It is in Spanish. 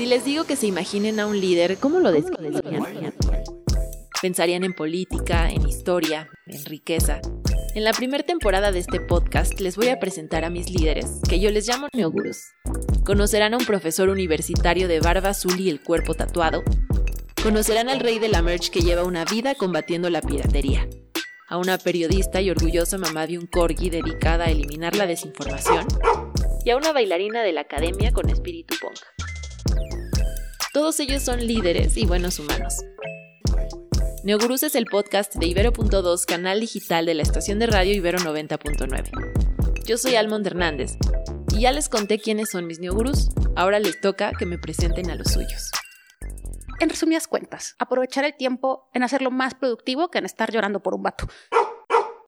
Si les digo que se imaginen a un líder, ¿cómo lo describirían? Pensarían en política, en historia, en riqueza. En la primera temporada de este podcast les voy a presentar a mis líderes, que yo les llamo neogurus. Conocerán a un profesor universitario de barba azul y el cuerpo tatuado. Conocerán al rey de la merch que lleva una vida combatiendo la piratería. A una periodista y orgullosa mamá de un corgi dedicada a eliminar la desinformación. Y a una bailarina de la academia con espíritu punk. Todos ellos son líderes y buenos humanos. Neogurús es el podcast de Ibero.2, canal digital de la estación de radio Ibero 90.9. Yo soy Almond Hernández y ya les conté quiénes son mis neogurús. Ahora les toca que me presenten a los suyos. En resumidas cuentas, aprovechar el tiempo en hacerlo más productivo que en estar llorando por un vato.